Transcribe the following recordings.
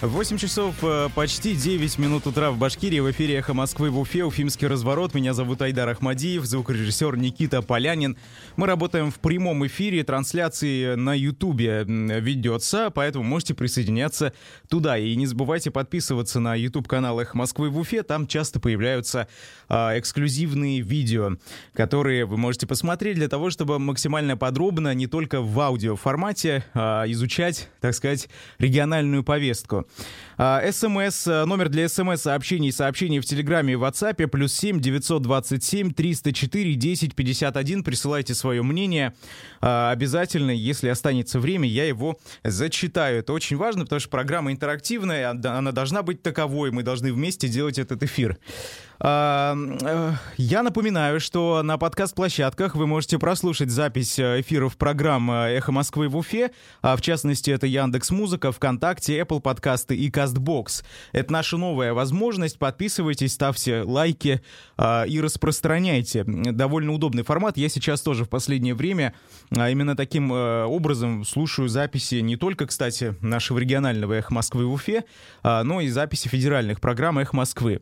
8 часов э, почти 9 минут утра в Башкирии. В эфире «Эхо Москвы» в Уфе, Уфимский разворот. Меня зовут Айдар Ахмадиев, звукорежиссер Никита Полянин. Мы работаем в прямом эфире, трансляции на Ютубе ведется, поэтому можете присоединяться туда. И не забывайте подписываться на YouTube-канал «Эхо Москвы» в Уфе. Там часто появляются а, эксклюзивные видео, которые вы можете посмотреть для того, чтобы максимально подробно, не только в аудиоформате, а, изучать, так сказать, региональную повестку. А, СМС, э, номер для СМС-сообщений, сообщений в Телеграме и WhatsApp, плюс 7 927 304 10 51. Присылайте свое мнение. А, обязательно, если останется время, я его зачитаю. Это очень важно, потому что программа интерактивная, она должна быть таковой. Мы должны вместе делать этот эфир. А, э, я напоминаю, что на подкаст-площадках вы можете прослушать запись э, эфиров программ «Эхо Москвы» в Уфе. А в частности, это Яндекс Музыка, ВКонтакте, Apple подкасты и Castbox. Это наша новая возможность. Подписывайтесь, ставьте лайки а, и распространяйте. Довольно удобный формат. Я сейчас тоже в последнее время именно таким э, образом слушаю записи не только, кстати, нашего регионального «Эхо Москвы» в Уфе, но и записи федеральных программ «Эхо Москвы».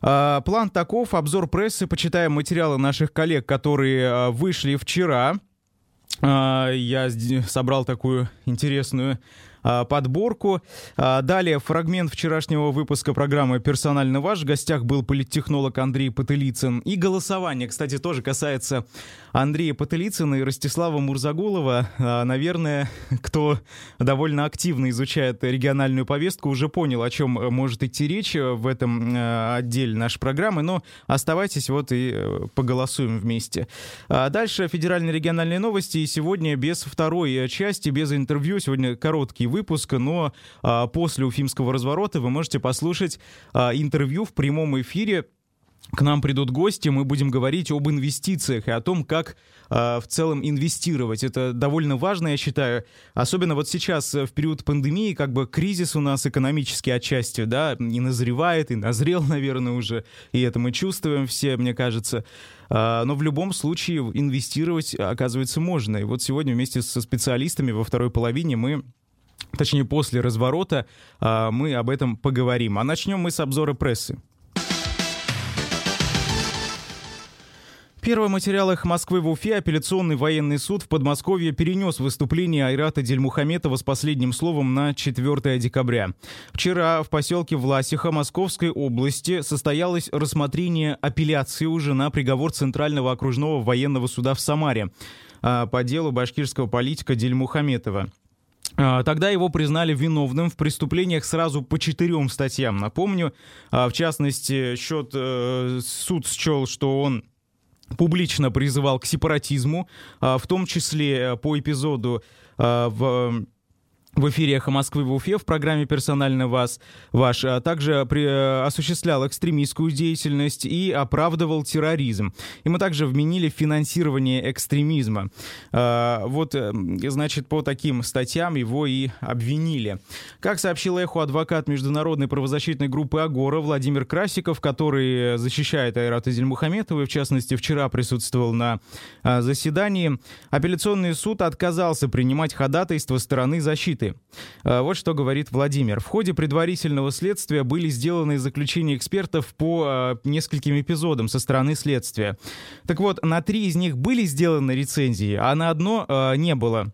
План таков. Обзор прессы. Почитаем материалы наших коллег, которые вышли вчера. Я собрал такую интересную подборку. А, далее фрагмент вчерашнего выпуска программы «Персонально ваш». В гостях был политтехнолог Андрей Потылицын. И голосование, кстати, тоже касается Андрея Потылицына и Ростислава Мурзагулова. А, наверное, кто довольно активно изучает региональную повестку, уже понял, о чем может идти речь в этом отделе нашей программы. Но оставайтесь вот и э, поголосуем вместе. Дальше федеральные региональные новости. И сегодня без второй части, без интервью. Сегодня короткий выпуска, но а, после Уфимского разворота вы можете послушать а, интервью в прямом эфире к нам придут гости, мы будем говорить об инвестициях и о том, как э, в целом инвестировать. Это довольно важно, я считаю. Особенно вот сейчас, в период пандемии, как бы кризис у нас экономический отчасти, да, и назревает, и назрел, наверное, уже. И это мы чувствуем все, мне кажется. Э, но в любом случае инвестировать, оказывается, можно. И вот сегодня вместе со специалистами во второй половине мы точнее после разворота, а, мы об этом поговорим. А начнем мы с обзора прессы. Первый материал «Эхо Москвы» в Уфе апелляционный военный суд в Подмосковье перенес выступление Айрата Дельмухаметова с последним словом на 4 декабря. Вчера в поселке Власиха Московской области состоялось рассмотрение апелляции уже на приговор Центрального окружного военного суда в Самаре а, по делу башкирского политика Дельмухаметова. А, тогда его признали виновным в преступлениях сразу по четырем статьям. Напомню, а, в частности, счет э, суд счел, что он публично призывал к сепаратизму, а, в том числе э, по эпизоду в в эфире «Эхо Москвы» в Уфе в программе «Персонально вас», ваш, а также при, э, осуществлял экстремистскую деятельность и оправдывал терроризм. И мы также вменили финансирование экстремизма. А, вот, э, значит, по таким статьям его и обвинили. Как сообщил «Эхо» адвокат международной правозащитной группы «Агора» Владимир Красиков, который защищает Айрата Зельмухаметова, и в частности вчера присутствовал на а, заседании, апелляционный суд отказался принимать ходатайство стороны защиты защиты. А, вот что говорит Владимир. В ходе предварительного следствия были сделаны заключения экспертов по а, нескольким эпизодам со стороны следствия. Так вот, на три из них были сделаны рецензии, а на одно а, не было.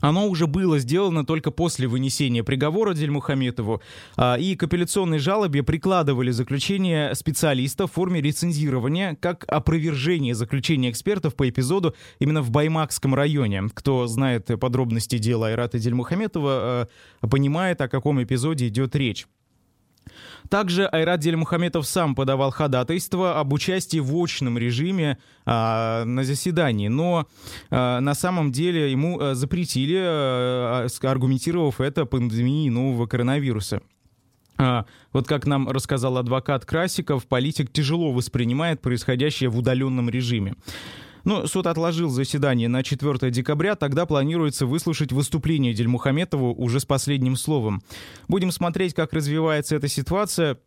Оно уже было сделано только после вынесения приговора Дельмухаметову, а, и к апелляционной жалобе прикладывали заключение специалистов в форме рецензирования как опровержение заключения экспертов по эпизоду именно в Баймакском районе. Кто знает подробности дела Айрата Дельмухаметова, а, понимает, о каком эпизоде идет речь. Также Айрат Дельмухаметов сам подавал ходатайство об участии в очном режиме а, на заседании, но а, на самом деле ему а, запретили, а, аргументировав это пандемией нового коронавируса. А, вот как нам рассказал адвокат Красиков, политик тяжело воспринимает происходящее в удаленном режиме. Ну, суд отложил заседание на 4 декабря, тогда планируется выслушать выступление Дельмухаметову уже с последним словом. Будем смотреть, как развивается эта ситуация.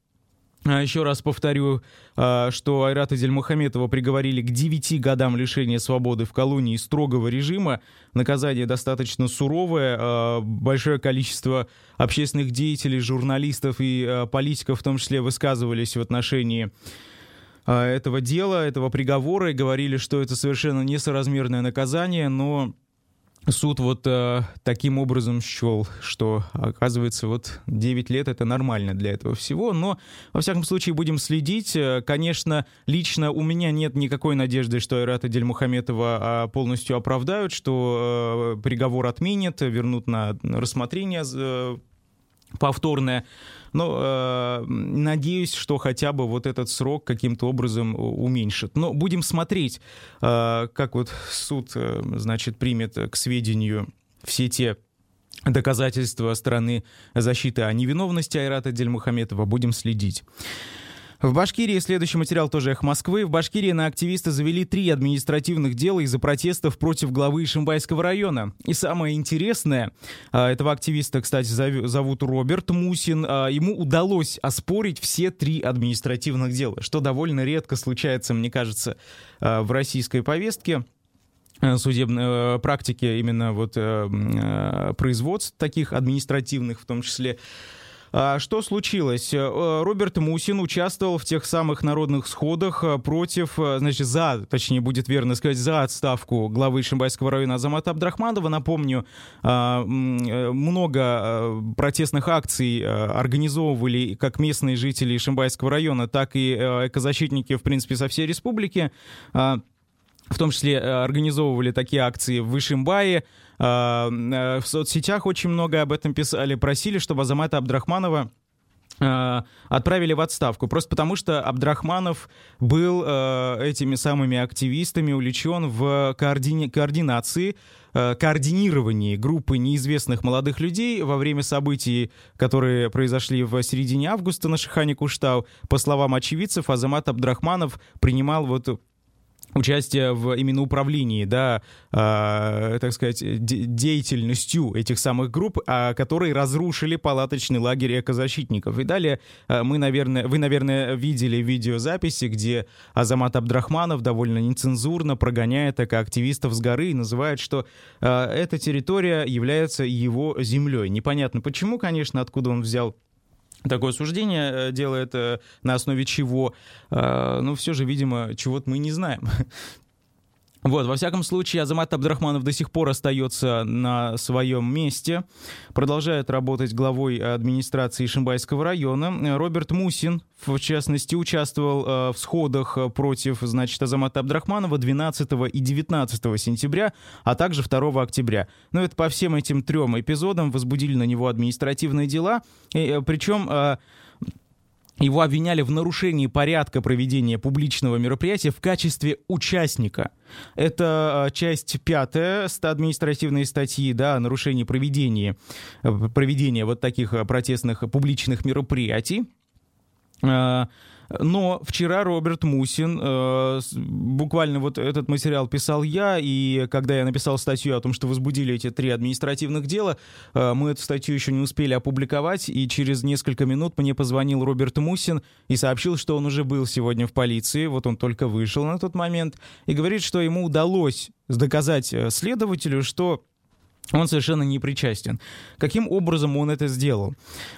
А, Еще раз повторю, а, что Айрата Дельмухаметова приговорили к 9 годам лишения свободы в колонии строгого режима. Наказание достаточно суровое. А, большое количество общественных деятелей, журналистов и политиков в том числе высказывались в отношении этого дела, этого приговора и говорили, что это совершенно несоразмерное наказание, но суд вот э, таким образом счел, что, оказывается, вот 9 лет это нормально для этого всего, но, во всяком случае, будем следить. Э, конечно, лично у меня нет никакой надежды, что Айрата Дельмухаметова а, полностью оправдают, что э, приговор отменят, вернут на рассмотрение э, повторное. Но э, надеюсь, что хотя бы вот этот срок каким-то образом уменьшит. Но будем смотреть, э, как вот суд, э, значит, примет к сведению все те доказательства стороны защиты о невиновности Айрата Дельмухаметова. Будем следить. В Башкирии следующий материал тоже «Эх Москвы». В Башкирии на активиста завели три административных дела из-за протестов против главы Ишимбайского района. И самое интересное, а, этого активиста, кстати, зовут Роберт Мусин, а, ему удалось оспорить все три административных дела, что довольно редко случается, мне кажется, а, в российской повестке судебной практике именно вот производств таких административных в том числе. А, что случилось? Э, Роберт Мусин участвовал в тех самых народных сходах э, против, э, значит, за, точнее будет верно сказать, за отставку главы Шимбайского района Азамата Абдрахманова. Напомню, а, много протестных акций организовывали как местные жители Шимбайского района, так и экозащитники, в принципе, со всей республики а, в том числе организовывали такие акции в Ишимбае, а, э, в соцсетях очень много об этом писали, просили, чтобы Азамата Абдрахманова отправили в отставку. Просто потому, что Абдрахманов был э, этими самыми активистами увлечен в координи- координации, э, координировании группы неизвестных молодых людей во время событий, которые произошли в середине августа на Шихане Куштау. По словам очевидцев, Азамат Абдрахманов принимал вот участие в именно управлении, да, э, так сказать, де- деятельностью этих самых групп, э, которые разрушили палаточный лагерь экозащитников. И далее э, мы, наверное, вы, наверное, видели видеозаписи, где Азамат Абдрахманов довольно нецензурно прогоняет экоактивистов с горы и называет, что э, эта территория является его землей. Непонятно почему, конечно, откуда он взял такое суждение э, делает э, на основе чего, э, но все же, видимо, чего-то мы не знаем. Вот, во всяком случае, Азамат Абдрахманов до сих пор остается на своем месте, продолжает работать главой администрации Шимбайского района. Роберт Мусин, в частности, участвовал э, в сходах против, значит, Азамата Абдрахманова 12 и 19 сентября, а также 2 октября. Но это по всем этим трем эпизодам возбудили на него административные дела, и, э, причем... Его обвиняли в нарушении порядка проведения публичного мероприятия в качестве участника. Это а, часть пятая административной статьи, да, о нарушении проведения, э, проведения вот таких а, протестных публичных мероприятий. Но вчера Роберт Мусин, э, буквально вот этот материал писал я, и когда я написал статью о том, что возбудили эти три административных дела, э, мы эту статью еще не успели опубликовать, и через несколько минут мне позвонил Роберт Мусин и сообщил, что он уже был сегодня в полиции, вот он только вышел на тот момент, и говорит, что ему удалось доказать э, следователю, что он совершенно не причастен. Каким образом он это сделал?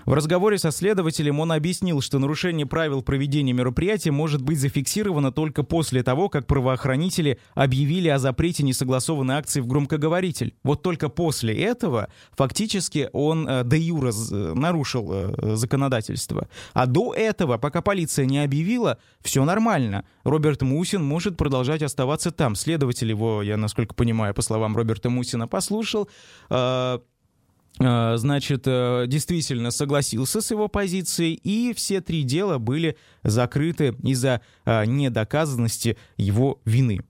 В разговоре со следователем он объяснил, что нарушение правил проведения мероприятия может быть зафиксировано только после того, как правоохранители объявили о запрете несогласованной акции в громкоговоритель. Вот только после этого фактически он э, де юра нарушил э, законодательство. А до этого, пока полиция не объявила, все нормально. Роберт Мусин может продолжать оставаться там. Следователь его, я насколько понимаю, по словам Роберта Мусина, послушал, Э, э, значит, э, действительно согласился с его позицией, и все три дела были закрыты из-за недоказанности его вины.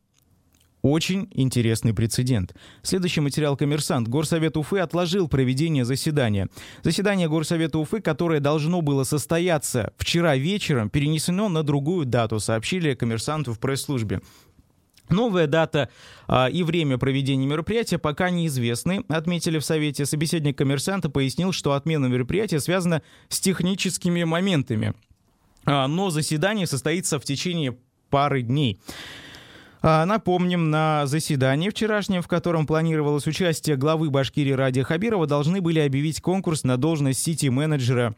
Очень интересный прецедент. Следующий материал «Коммерсант». Горсовет Уфы отложил проведение заседания. Заседание Горсовета Уфы, которое должно было состояться вчера вечером, перенесено на другую дату, сообщили коммерсанту в пресс-службе. Новая дата а, и время проведения мероприятия пока неизвестны, отметили в Совете. Собеседник коммерсанта пояснил, что отмена мероприятия связана с техническими моментами. но заседание состоится в течение пары дней. Напомним, на заседании вчерашнем, в котором планировалось участие главы Башкирии Ради Хабирова, должны были объявить конкурс на должность сити-менеджера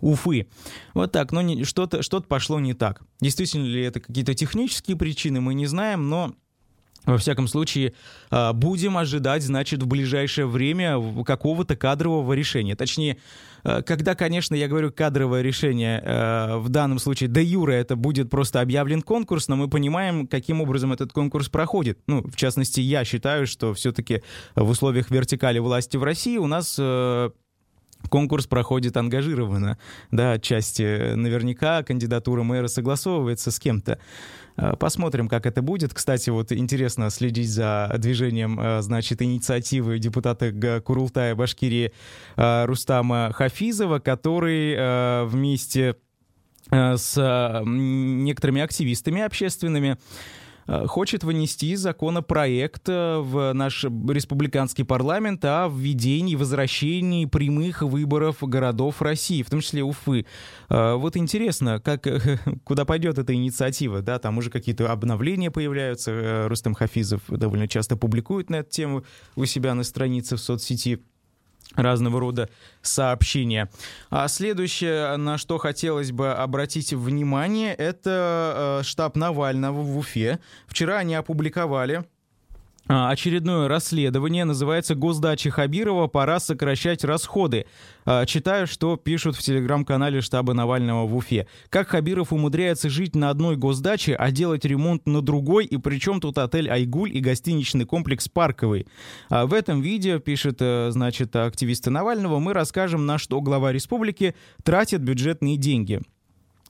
Уфы. Вот так, но что-то что пошло не так. Действительно ли это какие-то технические причины, мы не знаем, но во всяком случае, а, будем ожидать, значит, в ближайшее время какого-то кадрового решения. Точнее, а, когда, конечно, я говорю кадровое решение, а, в данном случае де юра это будет просто объявлен конкурс, но мы понимаем, каким образом этот конкурс проходит. Ну, в частности, я считаю, что все-таки в условиях вертикали власти в России у нас конкурс проходит ангажированно, да, отчасти наверняка кандидатура мэра согласовывается с кем-то. Э, посмотрим, как это будет. Кстати, вот интересно следить за движением, э, значит, инициативы депутата Курултая Башкирии э, Рустама Хафизова, который вместе с некоторыми активистами общественными Э, хочет вынести законопроект э, в наш республиканский парламент о введении, возвращении прямых выборов городов России, в том числе Уфы. Э, вот интересно, как, куда пойдет эта инициатива, да, там уже какие-то обновления появляются, Рустам Хафизов довольно часто публикует на эту тему у себя на странице в соцсети разного рода сообщения. А следующее, на что хотелось бы обратить внимание, это э, штаб Навального в Уфе. Вчера они опубликовали очередное расследование называется «Госдача Хабирова. Пора сокращать расходы». А, читаю, что пишут в телеграм-канале штаба Навального в Уфе. Как Хабиров умудряется жить на одной госдаче, а делать ремонт на другой, и причем тут отель «Айгуль» и гостиничный комплекс «Парковый». А в этом видео, пишет, э, значит, активисты Навального, мы расскажем, на что глава республики тратит бюджетные деньги.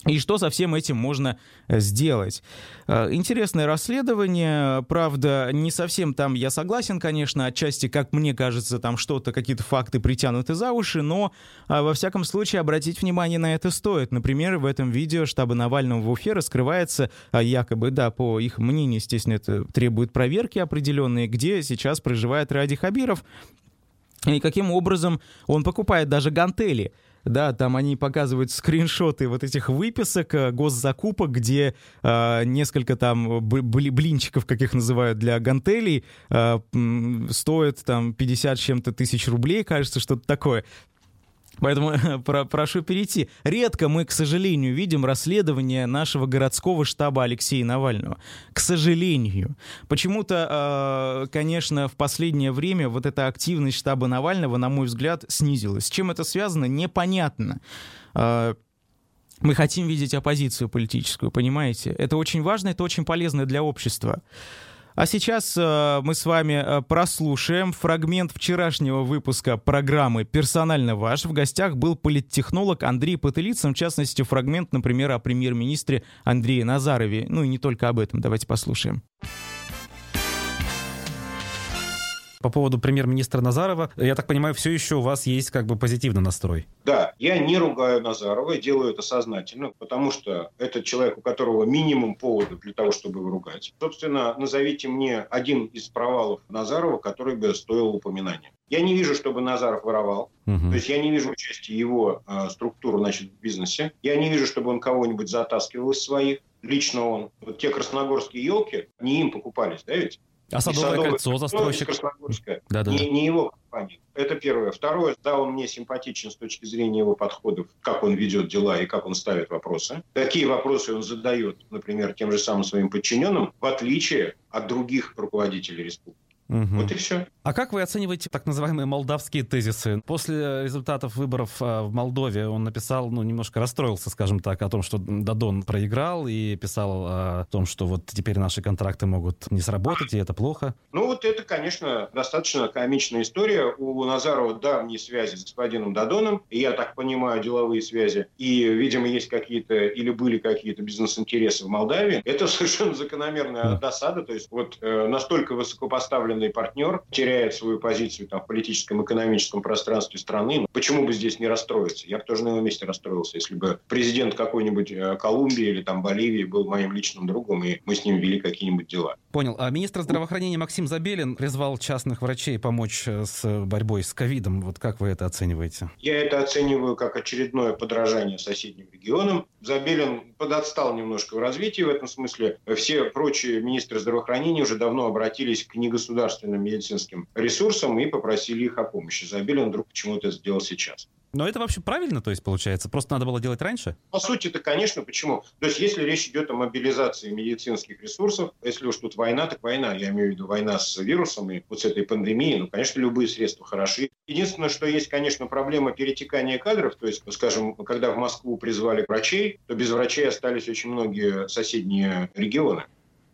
И что со всем этим можно э, сделать? Э, интересное расследование, правда, не совсем там я согласен, конечно, отчасти, как мне кажется, там что-то, какие-то факты притянуты за уши, но э, во всяком случае обратить внимание на это стоит. Например, в этом видео штаба Навального в Уфе раскрывается, якобы, да, по их мнению, естественно, это требует проверки определенные, где сейчас проживает Ради Хабиров, и каким образом он покупает даже гантели – да, там они показывают скриншоты вот этих выписок э, госзакупок, где э, несколько там блинчиков, как их называют, для гантелей, э, стоят там 50 чем-то тысяч рублей, кажется, что-то такое. Поэтому про, прошу перейти. Редко мы, к сожалению, видим расследование нашего городского штаба Алексея Навального. К сожалению. Почему-то, э, конечно, в последнее время вот эта активность штаба Навального, на мой взгляд, снизилась. С чем это связано, непонятно. Э, мы хотим видеть оппозицию политическую, понимаете? Это очень важно, это очень полезно для общества. А сейчас э, мы с вами э, прослушаем фрагмент вчерашнего выпуска программы «Персонально ваш». В гостях был политтехнолог Андрей Потылицын, в частности, фрагмент, например, о премьер-министре Андрее Назарове. Ну и не только об этом. Давайте послушаем. По поводу премьер-министра Назарова. Я так понимаю, все еще у вас есть как бы позитивный настрой. Да, я не ругаю Назарова, я делаю это сознательно, потому что это человек, у которого минимум поводов для того, чтобы его ругать. Собственно, назовите мне один из провалов Назарова, который бы стоил упоминания. Я не вижу, чтобы Назаров воровал. Угу. То есть я не вижу участия его э, структуры значит, в бизнесе. Я не вижу, чтобы он кого-нибудь затаскивал из своих. Лично он. Вот те красногорские елки, не им покупались, да ведь? А Садовое, Садовое кольцо застройщик? Да, да, не, не его компания. Это первое. Второе, да, он мне симпатичен с точки зрения его подходов, как он ведет дела и как он ставит вопросы. Какие вопросы он задает, например, тем же самым своим подчиненным, в отличие от других руководителей республики. Угу. Вот и все. А как вы оцениваете так называемые молдавские тезисы? После результатов выборов а, в Молдове он написал, ну, немножко расстроился, скажем так, о том, что Дадон проиграл, и писал а, о том, что вот теперь наши контракты могут не сработать, и это плохо. Ну, вот это, конечно, достаточно комичная история. У Назарова давние связи с господином Дадоном, и я так понимаю, деловые связи, и, видимо, есть какие-то или были какие-то бизнес-интересы в Молдавии. Это совершенно закономерная досада, то есть вот э, настолько высокопоставленный целенаправленный партнер теряет свою позицию там, в политическом, экономическом пространстве страны, ну, почему бы здесь не расстроиться? Я бы тоже на его месте расстроился, если бы президент какой-нибудь э, Колумбии или там Боливии был моим личным другом, и мы с ним вели какие-нибудь дела. Понял. А министр здравоохранения Максим Забелин призвал частных врачей помочь э, с борьбой с ковидом. Вот как вы это оцениваете? Я это оцениваю как очередное подражание соседним регионам. Забелин подотстал немножко в развитии в этом смысле. Все прочие министры здравоохранения уже давно обратились к негосударственным медицинским ресурсам и попросили их о помощи. Забелин вдруг почему-то сделал сейчас. Но это вообще правильно, то есть, получается? Просто надо было делать раньше? По сути, это, конечно. Почему? То есть, если речь идет о мобилизации медицинских ресурсов, если уж тут война, так война. Я имею в виду война с вирусом и вот с этой пандемией. Ну, конечно, любые средства хороши. Единственное, что есть, конечно, проблема перетекания кадров. То есть, скажем, когда в Москву призвали врачей, то без врачей остались очень многие соседние регионы.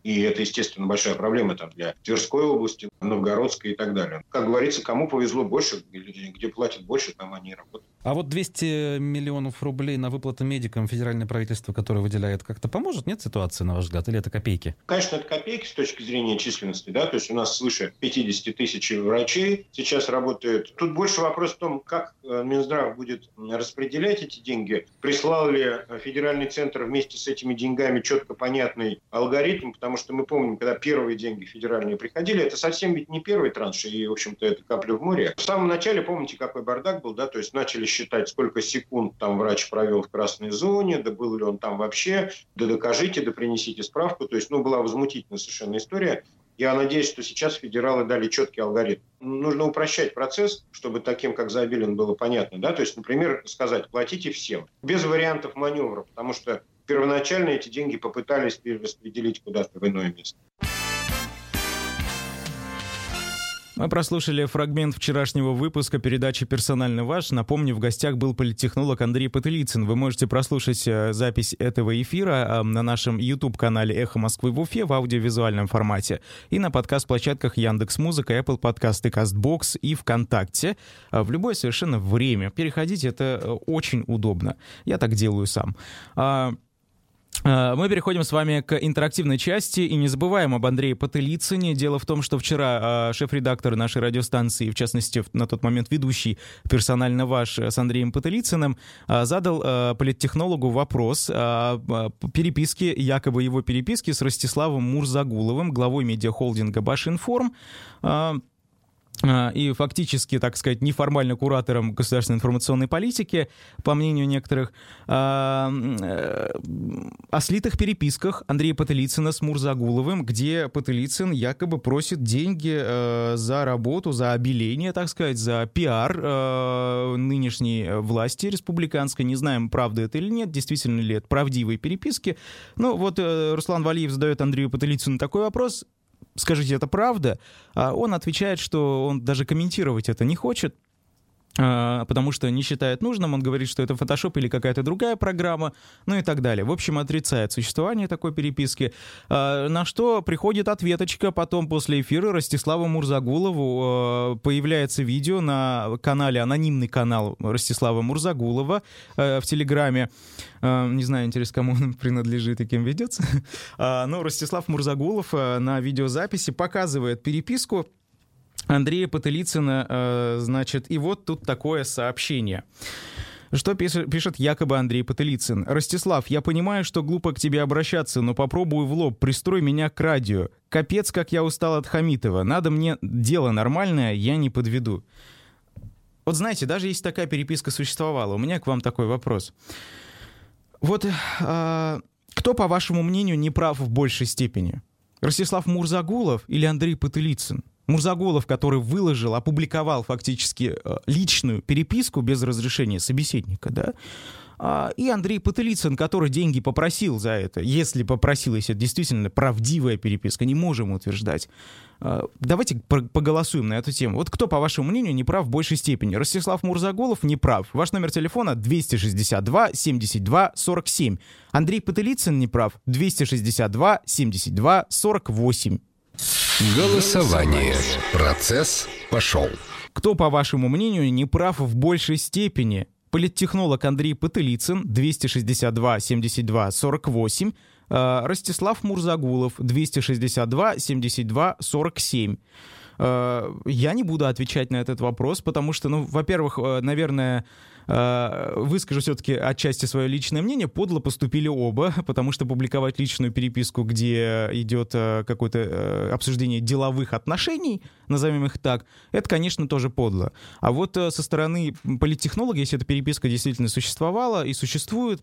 И это, естественно, большая проблема там, для Тверской области, Новгородской и так далее. Как говорится, кому повезло больше, где платят больше, там они и работают. А вот 200 миллионов рублей на выплаты медикам федеральное правительство, которое выделяет, как-то поможет, нет ситуации, на ваш взгляд, или это копейки? Конечно, это копейки с точки зрения численности, да, то есть у нас свыше 50 тысяч врачей сейчас работает. Тут больше вопрос в том, как э, Минздрав будет распределять эти деньги. Прислал ли федеральный центр вместе с этими деньгами четко понятный алгоритм, потому что мы помним, когда первые деньги федеральные приходили, это совсем ведь не первый транш, и, в общем-то, это капля в море. В самом начале, помните, какой бардак был, да, то есть начали считать, сколько секунд там врач провел в красной зоне, да был ли он там вообще, да докажите, да принесите справку. То есть, ну, была возмутительная совершенно история. Я надеюсь, что сейчас федералы дали четкий алгоритм. Нужно упрощать процесс, чтобы таким, как Забелин, было понятно. Да? То есть, например, сказать, платите всем, без вариантов маневра, потому что первоначально эти деньги попытались перераспределить куда-то в иное место. Мы прослушали фрагмент вчерашнего выпуска передачи «Персонально ваш». Напомню, в гостях был политтехнолог Андрей Потылицын. Вы можете прослушать э, запись этого эфира э, на нашем YouTube-канале «Эхо Москвы» в Уфе в аудиовизуальном формате и на подкаст-площадках Яндекс Музыка, Apple Подкасты, Castbox и ВКонтакте э, в любое совершенно время. Переходите, это очень удобно. Я так делаю сам. А, Э, мы переходим с вами к интерактивной части и не забываем об Андрее Потылицыне. Дело в том, что вчера э, шеф-редактор нашей радиостанции, в частности, на тот момент ведущий персонально ваш с Андреем Потылицыным, э, задал политтехнологу вопрос о переписке, якобы его переписки с Ростиславом Мурзагуловым, главой медиахолдинга «Башинформ», и фактически, так сказать, неформально куратором государственной информационной политики, по мнению некоторых, а, э, о слитых переписках Андрея Потылицына с Мурзагуловым, где Потылицын якобы просит деньги э, за работу, за обеление, так сказать, за пиар э, нынешней власти республиканской. Не знаем, правда это или нет, действительно ли это правдивые переписки. Ну вот Руслан Валиев задает Андрею Потылицыну такой вопрос, скажите, это правда? А он отвечает, что он даже комментировать это не хочет, потому что не считает нужным, он говорит, что это Photoshop или какая-то другая программа, ну и так далее. В общем, отрицает существование такой переписки, а, на что приходит ответочка потом после эфира Ростиславу Мурзагулову. А, появляется видео на канале, анонимный канал Ростислава Мурзагулова в Телеграме. Не знаю, интересно, кому он принадлежит и кем ведется. Но Ростислав Мурзагулов на видеозаписи показывает переписку Андрея Потылицына, э, значит, и вот тут такое сообщение. Что пишет, якобы Андрей Потылицын? «Ростислав, я понимаю, что глупо к тебе обращаться, но попробуй в лоб, пристрой меня к радио. Капец, как я устал от Хамитова. Надо мне дело нормальное, я не подведу». Вот знаете, даже если такая переписка существовала, у меня к вам такой вопрос. Вот э, кто, по вашему мнению, не прав в большей степени? Ростислав Мурзагулов или Андрей Потылицын? Мурзаголов, который выложил, опубликовал фактически э, личную переписку без разрешения собеседника, да, а, и Андрей Потылицын, который деньги попросил за это, если попросил, если это действительно правдивая переписка, не можем утверждать. А, давайте поголосуем на эту тему. Вот кто, по вашему мнению, не прав в большей степени? Ростислав Мурзаголов не прав. Ваш номер телефона 262 72 47. Андрей Потылицын не прав. 262 72 48. Голосование. Процесс пошел. Кто, по вашему мнению, не прав в большей степени? Политтехнолог Андрей Потылицын, 262 72 48, Ростислав Мурзагулов, 262 72 47. Э, я не буду отвечать на этот вопрос, потому что, ну, во-первых, э, наверное, э, выскажу все-таки отчасти свое личное мнение. Подло поступили оба, потому что публиковать личную переписку, где идет какое-то обсуждение деловых отношений, назовем их так, это, конечно, тоже подло. А вот со стороны политтехнолога, если эта переписка действительно существовала и существует,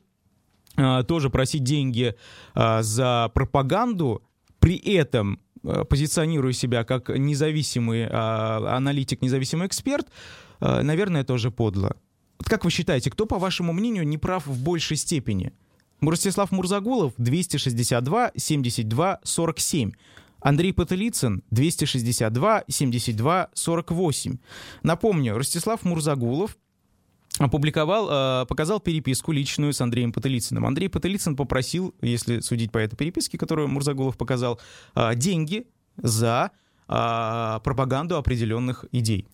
тоже просить деньги за пропаганду, при этом Э, позиционирую себя как независимый аналитик, независимый эксперт, наверное, тоже подло. Вот как вы считаете, кто, по вашему мнению, не прав в большей степени? Ростислав Мурзагулов 262 72 47. Андрей Потылицын 262 72 48. Напомню, Ростислав Мурзагулов опубликовал, э, показал переписку личную с Андреем Потылицыным. Андрей Потылицын попросил, если судить по этой переписке, которую Мурзагулов показал, э, деньги за э, пропаганду определенных идей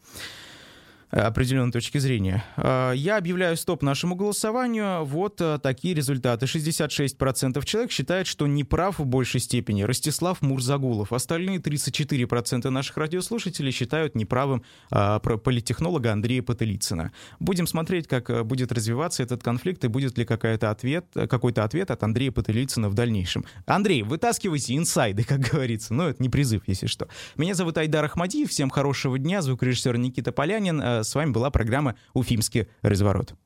определенной точки зрения. А, я объявляю стоп нашему голосованию. Вот а, такие результаты. 66% человек считает, что не прав в большей степени Ростислав Мурзагулов. Остальные 34% наших радиослушателей считают неправым а, политтехнолога Андрея Потылицына. Будем смотреть, как будет развиваться этот конфликт и будет ли какой-то ответ, какой-то ответ от Андрея Потылицына в дальнейшем. Андрей, вытаскивайте инсайды, как говорится. Но это не призыв, если что. Меня зовут Айдар Ахмадиев. Всем хорошего дня. Звукорежиссер Никита Полянин. С вами была программа «Уфимский разворот».